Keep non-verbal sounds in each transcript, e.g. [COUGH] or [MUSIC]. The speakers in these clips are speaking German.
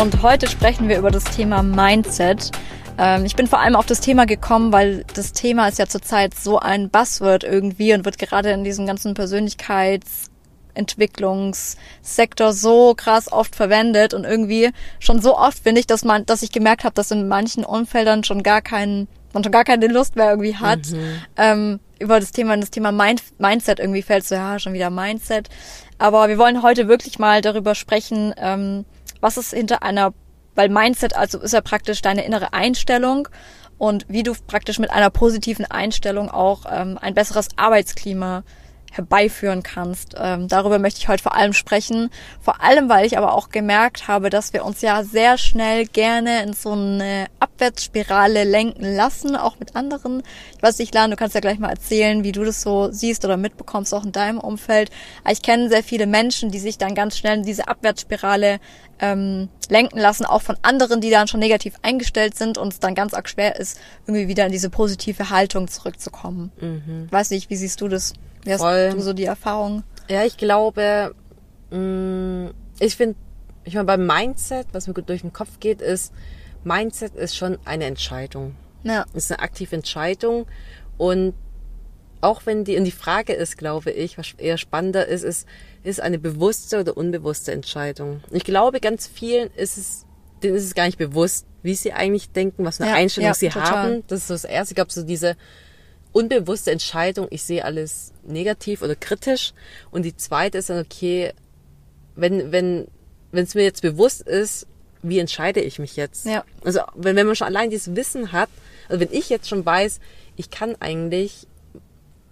Und heute sprechen wir über das Thema Mindset. Ähm, ich bin vor allem auf das Thema gekommen, weil das Thema ist ja zurzeit so ein Buzzword irgendwie und wird gerade in diesem ganzen Persönlichkeitsentwicklungssektor so krass oft verwendet und irgendwie schon so oft finde ich, dass man, dass ich gemerkt habe, dass in manchen Umfeldern schon gar keinen, man schon gar keine Lust mehr irgendwie hat, mhm. ähm, über das Thema, das Thema Mind, Mindset irgendwie fällt so, ja, schon wieder Mindset. Aber wir wollen heute wirklich mal darüber sprechen, ähm, was ist hinter einer, weil Mindset also ist ja praktisch deine innere Einstellung und wie du praktisch mit einer positiven Einstellung auch ähm, ein besseres Arbeitsklima herbeiführen kannst. Ähm, darüber möchte ich heute vor allem sprechen. Vor allem, weil ich aber auch gemerkt habe, dass wir uns ja sehr schnell gerne in so eine Abwärtsspirale lenken lassen, auch mit anderen. Ich weiß nicht, Lan, du kannst ja gleich mal erzählen, wie du das so siehst oder mitbekommst, auch in deinem Umfeld. ich kenne sehr viele Menschen, die sich dann ganz schnell in diese Abwärtsspirale ähm, lenken lassen, auch von anderen, die dann schon negativ eingestellt sind und es dann ganz arg schwer ist, irgendwie wieder in diese positive Haltung zurückzukommen. Mhm. Weiß nicht, wie siehst du das? Wie hast Voll. du so die Erfahrung? Ja, ich glaube, mh, mm, ich finde, ich meine, beim Mindset, was mir gut durch den Kopf geht, ist, Mindset ist schon eine Entscheidung. Ja. Ist eine aktive Entscheidung. Und auch wenn die, und die Frage ist, glaube ich, was eher spannender ist, ist, ist eine bewusste oder unbewusste Entscheidung. Ich glaube, ganz vielen ist es, denen ist es gar nicht bewusst, wie sie eigentlich denken, was für eine ja, Einstellung ja, sie total. haben. Das ist so das Erste. Ich glaube, so diese, unbewusste Entscheidung, ich sehe alles negativ oder kritisch. Und die zweite ist dann, okay, wenn, wenn, wenn es mir jetzt bewusst ist, wie entscheide ich mich jetzt? Ja. Also, wenn, wenn man schon allein dieses Wissen hat, also wenn ich jetzt schon weiß, ich kann eigentlich,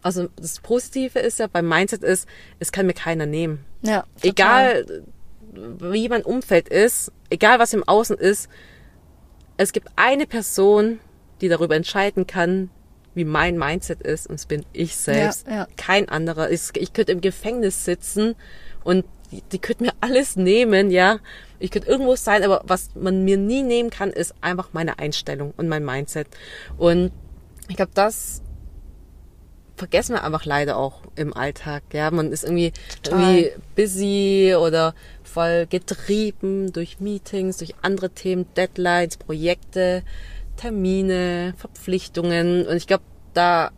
also das Positive ist ja beim Mindset ist, es kann mir keiner nehmen. Ja. Total. Egal, wie mein Umfeld ist, egal was im Außen ist, es gibt eine Person, die darüber entscheiden kann, wie mein Mindset ist und es bin ich selbst. Ja, ja. Kein anderer. Ich, ich könnte im Gefängnis sitzen und die, die könnten mir alles nehmen, ja. Ich könnte irgendwo sein, aber was man mir nie nehmen kann, ist einfach meine Einstellung und mein Mindset. Und ich glaube, das vergessen wir einfach leider auch im Alltag. Ja, man ist irgendwie, irgendwie busy oder voll getrieben durch Meetings, durch andere Themen, Deadlines, Projekte. Termine, Verpflichtungen und ich glaube, da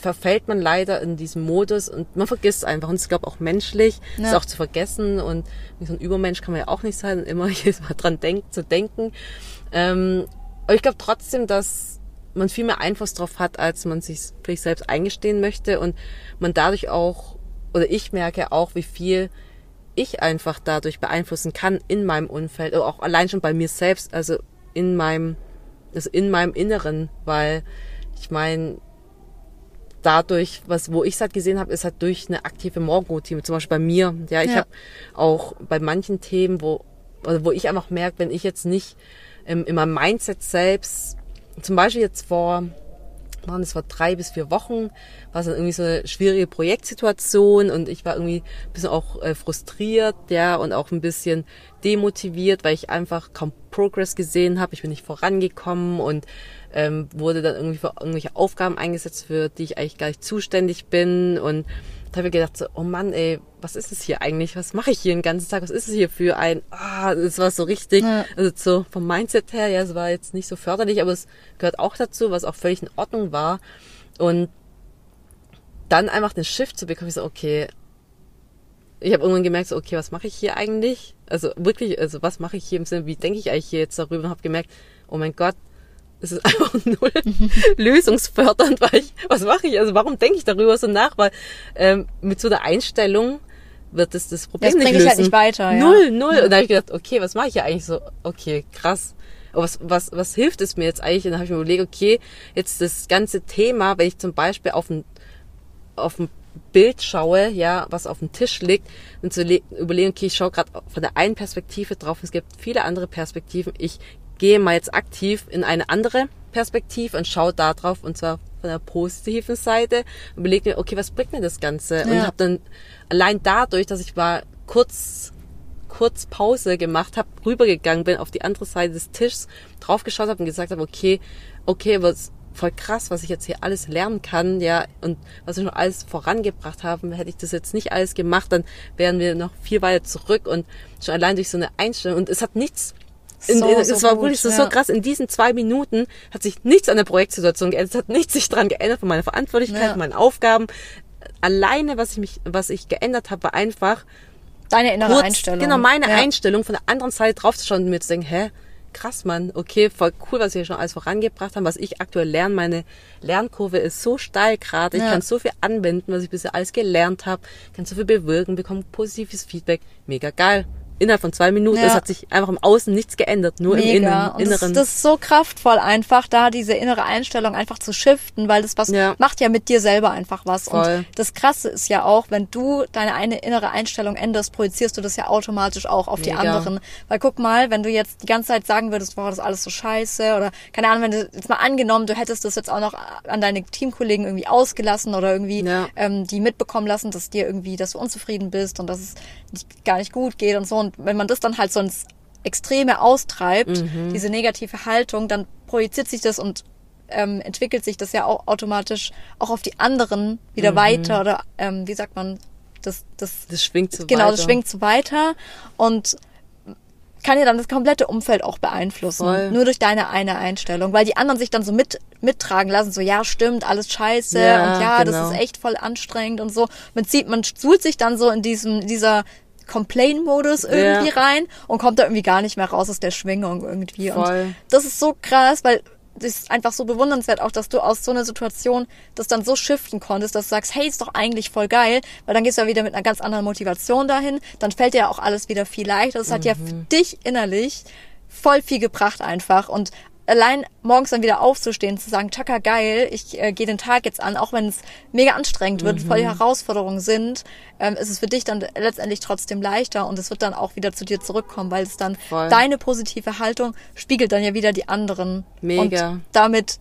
verfällt man leider in diesem Modus und man vergisst einfach und ich glaube auch menschlich ja. ist auch zu vergessen und wie so ein Übermensch kann man ja auch nicht sein und immer [LAUGHS] jedes Mal dran denken, zu denken. Ähm, aber ich glaube trotzdem, dass man viel mehr Einfluss drauf hat, als man sich vielleicht selbst eingestehen möchte und man dadurch auch oder ich merke auch, wie viel ich einfach dadurch beeinflussen kann in meinem Umfeld oder auch allein schon bei mir selbst. Also in meinem, also in meinem Inneren, weil ich meine, dadurch, was, wo ich es halt gesehen habe, ist halt durch eine aktive Morgenroutine, zum Beispiel bei mir. Ja, ich ja. habe auch bei manchen Themen, wo, also wo ich einfach merke, wenn ich jetzt nicht ähm, in meinem Mindset selbst, zum Beispiel jetzt vor waren es war drei bis vier Wochen, war es dann irgendwie so eine schwierige Projektsituation und ich war irgendwie ein bisschen auch äh, frustriert, ja, und auch ein bisschen demotiviert, weil ich einfach kaum Progress gesehen habe. Ich bin nicht vorangekommen und ähm, wurde dann irgendwie für irgendwelche Aufgaben eingesetzt, für die ich eigentlich gar nicht zuständig bin. Und da habe ich gedacht so, oh Mann, ey, was ist es hier eigentlich? Was mache ich hier den ganzen Tag? Was ist es hier für ein, ah, das war so richtig, ja. also so vom Mindset her, ja, es war jetzt nicht so förderlich, aber es gehört auch dazu, was auch völlig in Ordnung war. Und dann einfach den Shift zu bekommen, ich so, okay, ich habe irgendwann gemerkt, so, okay, was mache ich hier eigentlich? Also wirklich, also was mache ich hier im Sinne, wie denke ich eigentlich hier jetzt darüber und habe gemerkt, oh mein Gott, es ist einfach [LAUGHS] null lösungsfördernd, weil ich, was mache ich? Also warum denke ich darüber so nach? Weil ähm, mit so der Einstellung wird es das Problem das nicht lösen. Ich halt nicht weiter. Null, ja. null. Ja. Und da habe ich gedacht, okay, was mache ich ja eigentlich so? Okay, krass. Aber was, was, was hilft es mir jetzt eigentlich? Und dann habe ich mir überlegt, okay, jetzt das ganze Thema, wenn ich zum Beispiel auf ein, auf ein Bild schaue, ja, was auf dem Tisch liegt, und zu überlegen, okay, ich schaue gerade von der einen Perspektive drauf, es gibt viele andere Perspektiven, ich gehe mal jetzt aktiv in eine andere Perspektive und schaue da drauf und zwar von der positiven Seite und überlege mir, okay, was bringt mir das Ganze? Ja. Und habe dann allein dadurch, dass ich mal kurz kurz Pause gemacht habe, rübergegangen bin auf die andere Seite des Tisches, draufgeschaut habe und gesagt habe, okay, okay, was voll krass, was ich jetzt hier alles lernen kann, ja, und was wir schon alles vorangebracht haben. Hätte ich das jetzt nicht alles gemacht, dann wären wir noch viel weiter zurück und schon allein durch so eine Einstellung. Und es hat nichts so, in, es so war gut, wirklich so, ja. so krass. In diesen zwei Minuten hat sich nichts an der Projektsituation geändert. Es hat nichts sich dran geändert von meiner Verantwortlichkeit, ja. meinen Aufgaben. Alleine, was ich mich, was ich geändert habe, war einfach deine innere kurz, Einstellung. Genau, meine ja. Einstellung von der anderen Seite drauf zu schauen und mir zu denken, hä, krass, Mann, okay, voll cool, was wir schon alles vorangebracht haben, was ich aktuell lerne. Meine Lernkurve ist so steil gerade. Ich ja. kann so viel anwenden, was ich bisher alles gelernt habe, kann so viel bewirken, bekomme positives Feedback. Mega geil innerhalb von zwei Minuten. Ja. Es hat sich einfach im Außen nichts geändert, nur Mega. im Innen, Inneren. Das, das, ist so kraftvoll einfach, da diese innere Einstellung einfach zu shiften, weil das was ja. macht ja mit dir selber einfach was. Voll. Und das Krasse ist ja auch, wenn du deine eine innere Einstellung änderst, projizierst du das ja automatisch auch auf Mega. die anderen. Weil guck mal, wenn du jetzt die ganze Zeit sagen würdest, boah, das ist alles so scheiße oder keine Ahnung, wenn du jetzt mal angenommen, du hättest das jetzt auch noch an deine Teamkollegen irgendwie ausgelassen oder irgendwie ja. ähm, die mitbekommen lassen, dass dir irgendwie, dass du unzufrieden bist und dass es gar nicht gut geht und so. Und wenn man das dann halt so ins Extreme austreibt, mhm. diese negative Haltung, dann projiziert sich das und ähm, entwickelt sich das ja auch automatisch auch auf die anderen wieder mhm. weiter oder ähm, wie sagt man, das, das, das schwingt so genau, weiter. Genau, das schwingt so weiter und kann ja dann das komplette Umfeld auch beeinflussen. Voll. Nur durch deine eine Einstellung. Weil die anderen sich dann so mit, mittragen lassen, so, ja, stimmt, alles scheiße ja, und ja, genau. das ist echt voll anstrengend und so. Man zieht, man suhlt sich dann so in diesem, dieser Complain-Modus irgendwie ja. rein und kommt da irgendwie gar nicht mehr raus aus der Schwingung irgendwie. Voll. Und das ist so krass, weil das ist einfach so bewundernswert auch, dass du aus so einer Situation das dann so shiften konntest, dass du sagst, hey, ist doch eigentlich voll geil, weil dann gehst du ja wieder mit einer ganz anderen Motivation dahin, dann fällt dir ja auch alles wieder viel leichter. Das mhm. hat ja für mhm. dich innerlich voll viel gebracht einfach und allein morgens dann wieder aufzustehen, zu sagen, Chaka geil, ich äh, gehe den Tag jetzt an, auch wenn es mega anstrengend wird, mhm. voll die Herausforderungen sind, ähm, ist es für dich dann letztendlich trotzdem leichter und es wird dann auch wieder zu dir zurückkommen, weil es dann voll. deine positive Haltung spiegelt dann ja wieder die anderen. Mega. Und damit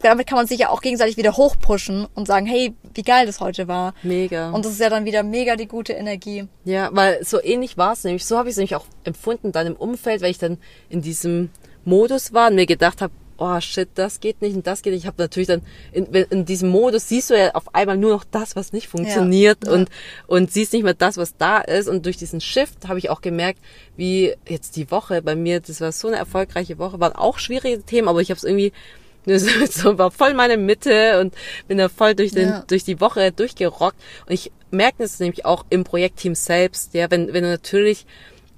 damit kann man sich ja auch gegenseitig wieder hochpushen und sagen, hey, wie geil das heute war. Mega. Und das ist ja dann wieder mega die gute Energie. Ja, weil so ähnlich war es nämlich. So habe ich es nämlich auch empfunden dann im Umfeld, weil ich dann in diesem Modus war und mir gedacht habe, oh shit, das geht nicht und das geht nicht. Ich habe natürlich dann in, in diesem Modus siehst du ja auf einmal nur noch das, was nicht funktioniert ja. und und siehst nicht mehr das, was da ist. Und durch diesen Shift habe ich auch gemerkt, wie jetzt die Woche bei mir, das war so eine erfolgreiche Woche, waren auch schwierige Themen, aber ich habe es irgendwie [LAUGHS] so war voll meine Mitte und bin da voll durch den ja. durch die Woche durchgerockt. Und ich merke das nämlich auch im Projektteam selbst, ja, wenn wenn du natürlich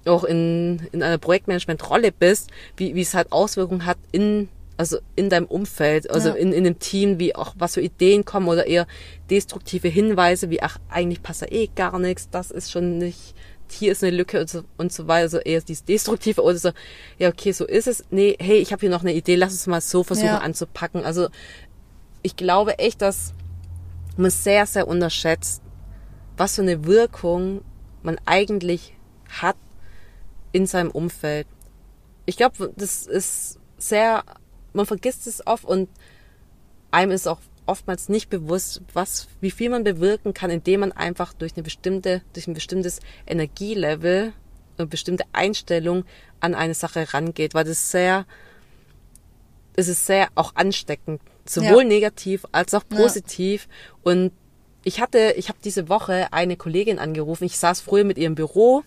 auch in, in einer Projektmanagement-Rolle bist, wie, wie es halt Auswirkungen hat in, also in deinem Umfeld, also ja. in, in dem Team, wie auch was für Ideen kommen oder eher destruktive Hinweise, wie ach, eigentlich passt da eh gar nichts, das ist schon nicht, hier ist eine Lücke und so, und so weiter, also eher dieses Destruktive oder so, ja, okay, so ist es. Nee, hey, ich habe hier noch eine Idee, lass uns mal so versuchen ja. anzupacken. Also ich glaube echt, dass man sehr, sehr unterschätzt, was für eine Wirkung man eigentlich hat, in seinem Umfeld. Ich glaube, das ist sehr, man vergisst es oft und einem ist auch oftmals nicht bewusst, was, wie viel man bewirken kann, indem man einfach durch eine bestimmte, durch ein bestimmtes Energielevel, eine bestimmte Einstellung an eine Sache rangeht, weil das sehr, es ist sehr auch ansteckend, sowohl ja. negativ als auch positiv ja. und ich hatte, ich habe diese Woche eine Kollegin angerufen. Ich saß früher mit ihrem Büro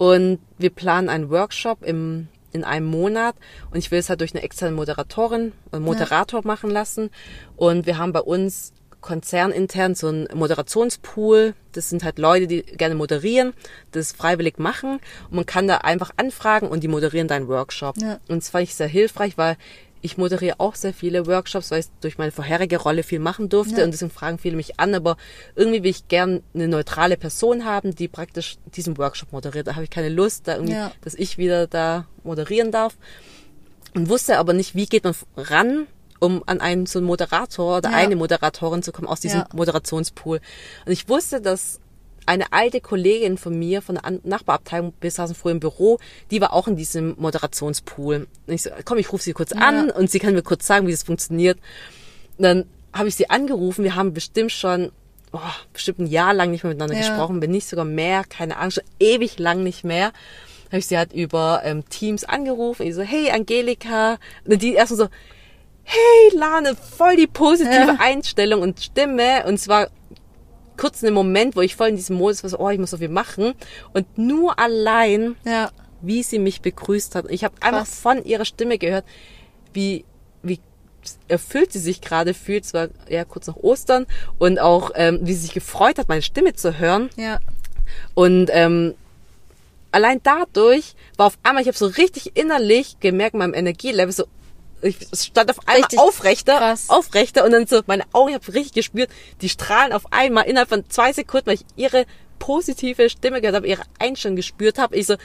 und wir planen einen Workshop im, in einem Monat und ich will es halt durch eine externe Moderatorin, einen Moderator ja. machen lassen. Und wir haben bei uns konzernintern so einen Moderationspool. Das sind halt Leute, die gerne moderieren, das freiwillig machen. Und man kann da einfach anfragen und die moderieren deinen Workshop. Ja. Und das fand ich sehr hilfreich, weil ich moderiere auch sehr viele Workshops, weil ich durch meine vorherige Rolle viel machen durfte ja. und deswegen fragen viele mich an, aber irgendwie will ich gern eine neutrale Person haben, die praktisch diesen Workshop moderiert. Da habe ich keine Lust, da irgendwie, ja. dass ich wieder da moderieren darf. Und wusste aber nicht, wie geht man ran, um an einen so einen Moderator oder ja. eine Moderatorin zu kommen aus diesem Moderationspool. Und ich wusste, dass eine alte Kollegin von mir, von der Nachbarabteilung, wir saßen früher im Büro, die war auch in diesem Moderationspool. Und ich so, komm, ich rufe sie kurz ja. an und sie kann mir kurz sagen, wie das funktioniert. Und dann habe ich sie angerufen, wir haben bestimmt schon, oh, bestimmt ein Jahr lang nicht mehr miteinander ja. gesprochen, wenn nicht sogar mehr, keine Ahnung, schon ewig lang nicht mehr habe ich sie halt über ähm, Teams angerufen. Ich so, hey Angelika. Und die erstmal so, hey Lane, voll die positive ja. Einstellung und Stimme. Und zwar kurz einen Moment, wo ich voll in diesem Modus war, so, oh, ich muss so viel machen. Und nur allein, ja. wie sie mich begrüßt hat. Ich habe einfach von ihrer Stimme gehört, wie, wie erfüllt sie sich gerade fühlt. Es war ja kurz nach Ostern. Und auch, ähm, wie sie sich gefreut hat, meine Stimme zu hören. Ja. Und ähm, allein dadurch war auf einmal, ich habe so richtig innerlich gemerkt, meinem Energielevel so, ich stand auf einmal richtig aufrechter, krass. aufrechter und dann so meine Augen, ich habe richtig gespürt, die strahlen auf einmal innerhalb von zwei Sekunden, weil ich ihre positive Stimme gehört habe, ihre Einstellung gespürt habe. Ich so,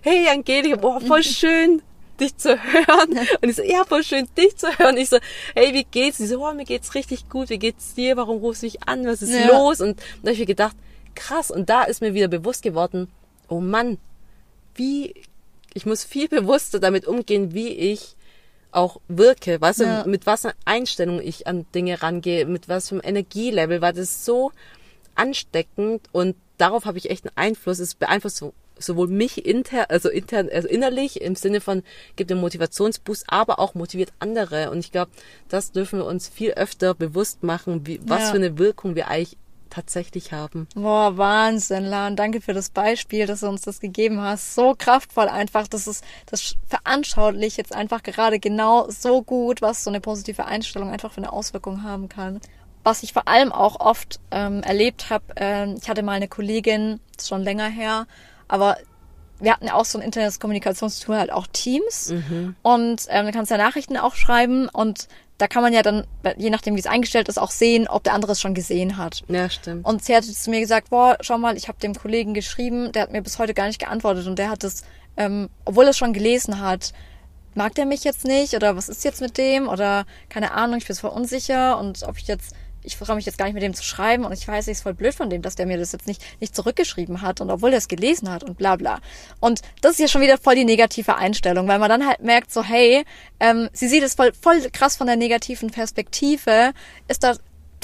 hey Angelika, boah, voll [LAUGHS] schön, dich zu hören. Und ich so, ja, voll schön, dich zu hören. Ich so, hey, wie geht's? Sie so, oh, mir geht's richtig gut, wie geht's dir? Warum rufst du mich an? Was ist ja. los? Und da habe ich mir gedacht, krass. Und da ist mir wieder bewusst geworden, oh Mann, wie, ich muss viel bewusster damit umgehen, wie ich auch wirke, weißt ja. mit was Einstellung ich an Dinge rangehe, mit was einem Energielevel, weil das so ansteckend und darauf habe ich echt einen Einfluss. Es beeinflusst so, sowohl mich intern, also intern, also innerlich im Sinne von gibt einen Motivationsboost, aber auch motiviert andere. Und ich glaube, das dürfen wir uns viel öfter bewusst machen, wie, was ja. für eine Wirkung wir eigentlich tatsächlich haben. Boah, Wahnsinn, Lan. Danke für das Beispiel, dass du uns das gegeben hast. So kraftvoll einfach. Das ist, das veranschaulich jetzt einfach gerade genau so gut, was so eine positive Einstellung einfach für eine Auswirkung haben kann. Was ich vor allem auch oft ähm, erlebt habe, äh, ich hatte mal eine Kollegin, das ist schon länger her, aber wir hatten ja auch so ein internes Kommunikationstool, halt auch Teams. Mhm. Und ähm, da kannst du ja Nachrichten auch schreiben und da kann man ja dann, je nachdem wie es eingestellt ist, auch sehen, ob der andere es schon gesehen hat. Ja, stimmt. Und sie hatte zu mir gesagt, boah, schau mal, ich habe dem Kollegen geschrieben, der hat mir bis heute gar nicht geantwortet und der hat es, ähm, obwohl er es schon gelesen hat, mag der mich jetzt nicht oder was ist jetzt mit dem oder keine Ahnung, ich bin voll unsicher und ob ich jetzt ich freue mich jetzt gar nicht mit dem zu schreiben und ich weiß, es ist voll blöd von dem, dass der mir das jetzt nicht, nicht zurückgeschrieben hat und obwohl er es gelesen hat und bla bla. Und das ist ja schon wieder voll die negative Einstellung, weil man dann halt merkt so, hey, ähm, sie sieht es voll, voll krass von der negativen Perspektive, ist da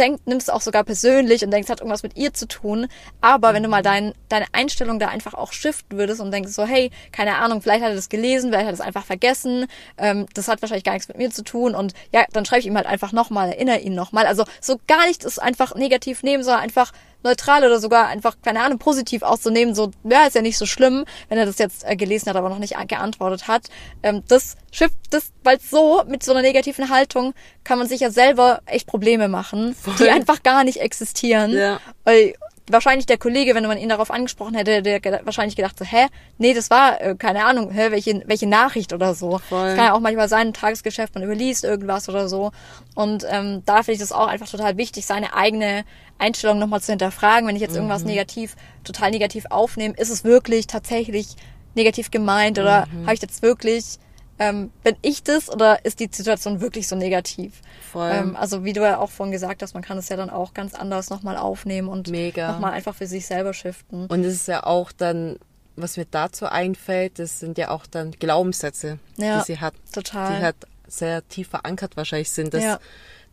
denkt, nimmst es auch sogar persönlich und denkst, es hat irgendwas mit ihr zu tun. Aber wenn du mal mhm. dein, deine Einstellung da einfach auch shiften würdest und denkst so, hey, keine Ahnung, vielleicht hat er das gelesen, vielleicht hat er es einfach vergessen, ähm, das hat wahrscheinlich gar nichts mit mir zu tun und ja, dann schreibe ich ihm halt einfach nochmal, erinnere ihn nochmal. Also so gar nicht ist einfach negativ nehmen, sondern einfach neutral oder sogar einfach, keine Ahnung, positiv auszunehmen, so, ja, ist ja nicht so schlimm, wenn er das jetzt äh, gelesen hat, aber noch nicht geantwortet hat. Ähm, das Schiff, das, weil so, mit so einer negativen Haltung, kann man sich ja selber echt Probleme machen, Voll. die einfach gar nicht existieren. Ja. Weil, wahrscheinlich der Kollege, wenn man ihn darauf angesprochen hätte, der wahrscheinlich gedacht so, hä, nee, das war, äh, keine Ahnung, hä, welche, welche Nachricht oder so. Voll. Das kann ja auch manchmal sein, ein Tagesgeschäft, man überliest irgendwas oder so. Und ähm, da finde ich das auch einfach total wichtig, seine eigene Einstellung nochmal zu hinterfragen. Wenn ich jetzt irgendwas mhm. negativ, total negativ aufnehme, ist es wirklich tatsächlich negativ gemeint oder mhm. habe ich jetzt wirklich ähm, bin ich das oder ist die Situation wirklich so negativ? Voll. Ähm, also wie du ja auch vorhin gesagt hast, man kann es ja dann auch ganz anders nochmal aufnehmen und nochmal einfach für sich selber shiften. Und es ist ja auch dann, was mir dazu einfällt, das sind ja auch dann Glaubenssätze, ja, die sie hat. Total. Die halt sehr tief verankert wahrscheinlich sind, dass, ja.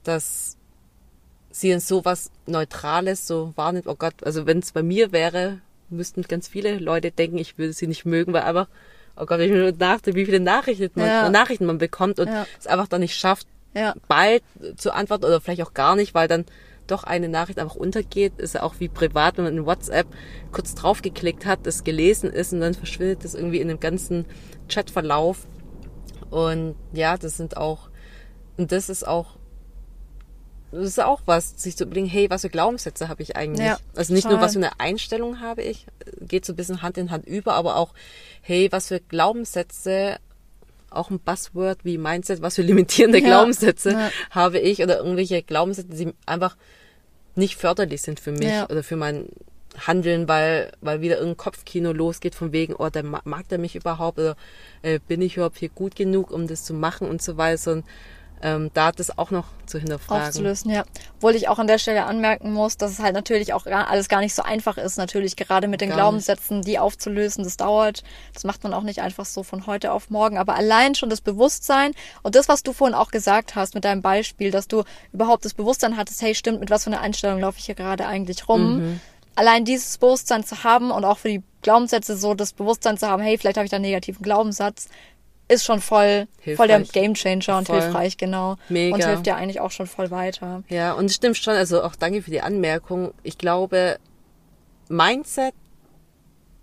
dass sie in sowas Neutrales so wahrnimmt. Oh Gott, also wenn es bei mir wäre, müssten ganz viele Leute denken, ich würde sie nicht mögen, weil einfach oh Gott, ich mir dachte, wie viele Nachrichten man, ja. Nachrichten man bekommt und ja. es einfach dann nicht schafft, ja. bald zu antworten oder vielleicht auch gar nicht, weil dann doch eine Nachricht einfach untergeht, ist ja auch wie privat, wenn man in WhatsApp kurz draufgeklickt hat, das gelesen ist und dann verschwindet das irgendwie in dem ganzen Chatverlauf. Und ja, das sind auch, und das ist auch das ist auch was, sich zu überlegen, hey, was für Glaubenssätze habe ich eigentlich? Ja, also nicht total. nur, was für eine Einstellung habe ich, geht so ein bisschen Hand in Hand über, aber auch, hey, was für Glaubenssätze, auch ein Buzzword wie Mindset, was für limitierende ja, Glaubenssätze ja. habe ich oder irgendwelche Glaubenssätze, die einfach nicht förderlich sind für mich oder für mein Handeln, weil, weil wieder irgendein Kopfkino losgeht von wegen, oh, der mag der mich überhaupt oder äh, bin ich überhaupt hier gut genug, um das zu machen und so weiter. Und ähm, da das auch noch zu hinterfragen. Aufzulösen, ja. Obwohl ich auch an der Stelle anmerken muss, dass es halt natürlich auch alles gar nicht so einfach ist, natürlich gerade mit den gar Glaubenssätzen, die aufzulösen, das dauert. Das macht man auch nicht einfach so von heute auf morgen. Aber allein schon das Bewusstsein und das, was du vorhin auch gesagt hast mit deinem Beispiel, dass du überhaupt das Bewusstsein hattest, hey, stimmt, mit was für einer Einstellung laufe ich hier gerade eigentlich rum. Mhm. Allein dieses Bewusstsein zu haben und auch für die Glaubenssätze so das Bewusstsein zu haben, hey, vielleicht habe ich da einen negativen Glaubenssatz, ist schon voll, voll der Gamechanger und voll. hilfreich, genau. Mega. Und hilft dir eigentlich auch schon voll weiter. Ja, und es stimmt schon, also auch danke für die Anmerkung. Ich glaube, Mindset,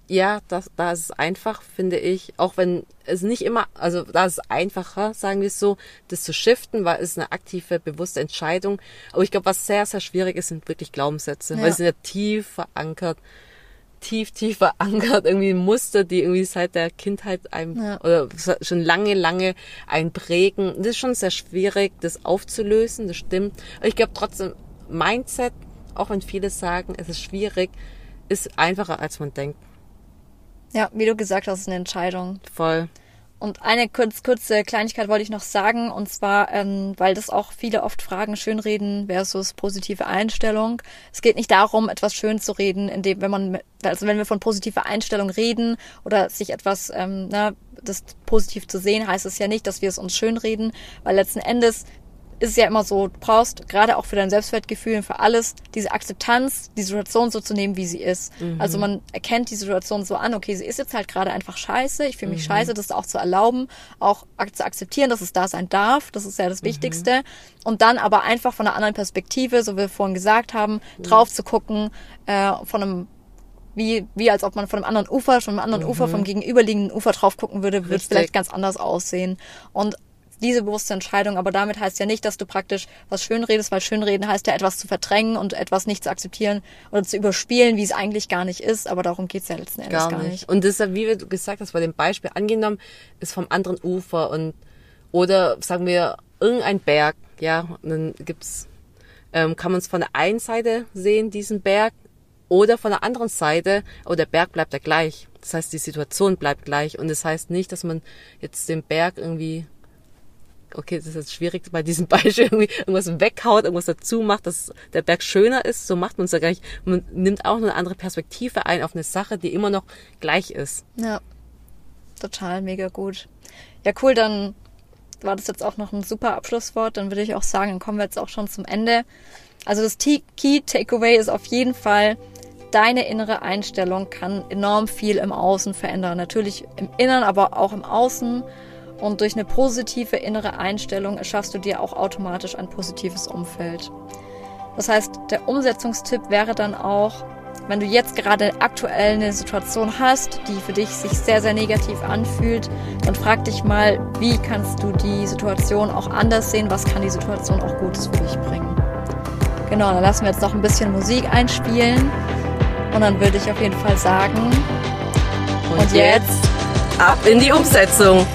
ja, das, da ist es einfach, finde ich, auch wenn es nicht immer, also da ist es einfacher, sagen wir es so, das zu shiften, weil es eine aktive, bewusste Entscheidung. Aber ich glaube, was sehr, sehr schwierig ist, sind wirklich Glaubenssätze, ja. weil sie sind ja tief verankert tief, tief verankert, [LAUGHS] irgendwie Muster, die irgendwie seit der Kindheit einem ja. oder schon lange, lange ein prägen. Das ist schon sehr schwierig, das aufzulösen, das stimmt. Aber ich glaube trotzdem, Mindset, auch wenn viele sagen, es ist schwierig, ist einfacher, als man denkt. Ja, wie du gesagt hast, ist eine Entscheidung. Voll. Und eine kurz, kurze Kleinigkeit wollte ich noch sagen, und zwar, ähm, weil das auch viele oft fragen, Schönreden versus positive Einstellung. Es geht nicht darum, etwas schön zu reden, indem, wenn man, also wenn wir von positiver Einstellung reden oder sich etwas, ähm, ne, das positiv zu sehen, heißt es ja nicht, dass wir es uns schön reden, weil letzten Endes ist es ja immer so, du brauchst gerade auch für dein Selbstwertgefühl und für alles diese Akzeptanz, die Situation so zu nehmen, wie sie ist. Mhm. Also man erkennt die Situation so an, okay, sie ist jetzt halt gerade einfach scheiße, ich fühle mich mhm. scheiße, das auch zu erlauben, auch zu akzeptieren, dass es da sein darf, das ist ja das mhm. Wichtigste. Und dann aber einfach von einer anderen Perspektive, so wie wir vorhin gesagt haben, mhm. drauf zu gucken, äh, von einem wie, wie als ob man von einem anderen Ufer, von einem anderen mhm. Ufer, vom gegenüberliegenden Ufer drauf gucken würde, würde es vielleicht ganz anders aussehen. Und diese bewusste Entscheidung, aber damit heißt ja nicht, dass du praktisch was schönredest, weil schönreden heißt ja etwas zu verdrängen und etwas nicht zu akzeptieren oder zu überspielen, wie es eigentlich gar nicht ist, aber darum geht's ja letzten Endes gar nicht. Gar nicht. Und deshalb, wie du gesagt hast, bei dem Beispiel angenommen, ist vom anderen Ufer und oder sagen wir irgendein Berg, ja, und dann gibt's ähm, kann man es von der einen Seite sehen, diesen Berg, oder von der anderen Seite, aber der Berg bleibt ja gleich. Das heißt, die Situation bleibt gleich. Und das heißt nicht, dass man jetzt den Berg irgendwie okay, das ist jetzt schwierig bei diesem Beispiel, irgendwie irgendwas weghaut, irgendwas dazu macht, dass der Berg schöner ist, so macht man es ja gar nicht. Man nimmt auch eine andere Perspektive ein auf eine Sache, die immer noch gleich ist. Ja, total, mega gut. Ja, cool, dann war das jetzt auch noch ein super Abschlusswort. Dann würde ich auch sagen, dann kommen wir jetzt auch schon zum Ende. Also das Key Takeaway ist auf jeden Fall, deine innere Einstellung kann enorm viel im Außen verändern. Natürlich im Inneren, aber auch im Außen. Und durch eine positive innere Einstellung erschaffst du dir auch automatisch ein positives Umfeld. Das heißt, der Umsetzungstipp wäre dann auch, wenn du jetzt gerade aktuell eine Situation hast, die für dich sich sehr, sehr negativ anfühlt, dann frag dich mal, wie kannst du die Situation auch anders sehen? Was kann die Situation auch Gutes für dich bringen? Genau, dann lassen wir jetzt noch ein bisschen Musik einspielen. Und dann würde ich auf jeden Fall sagen, und, und jetzt ab in die Umsetzung.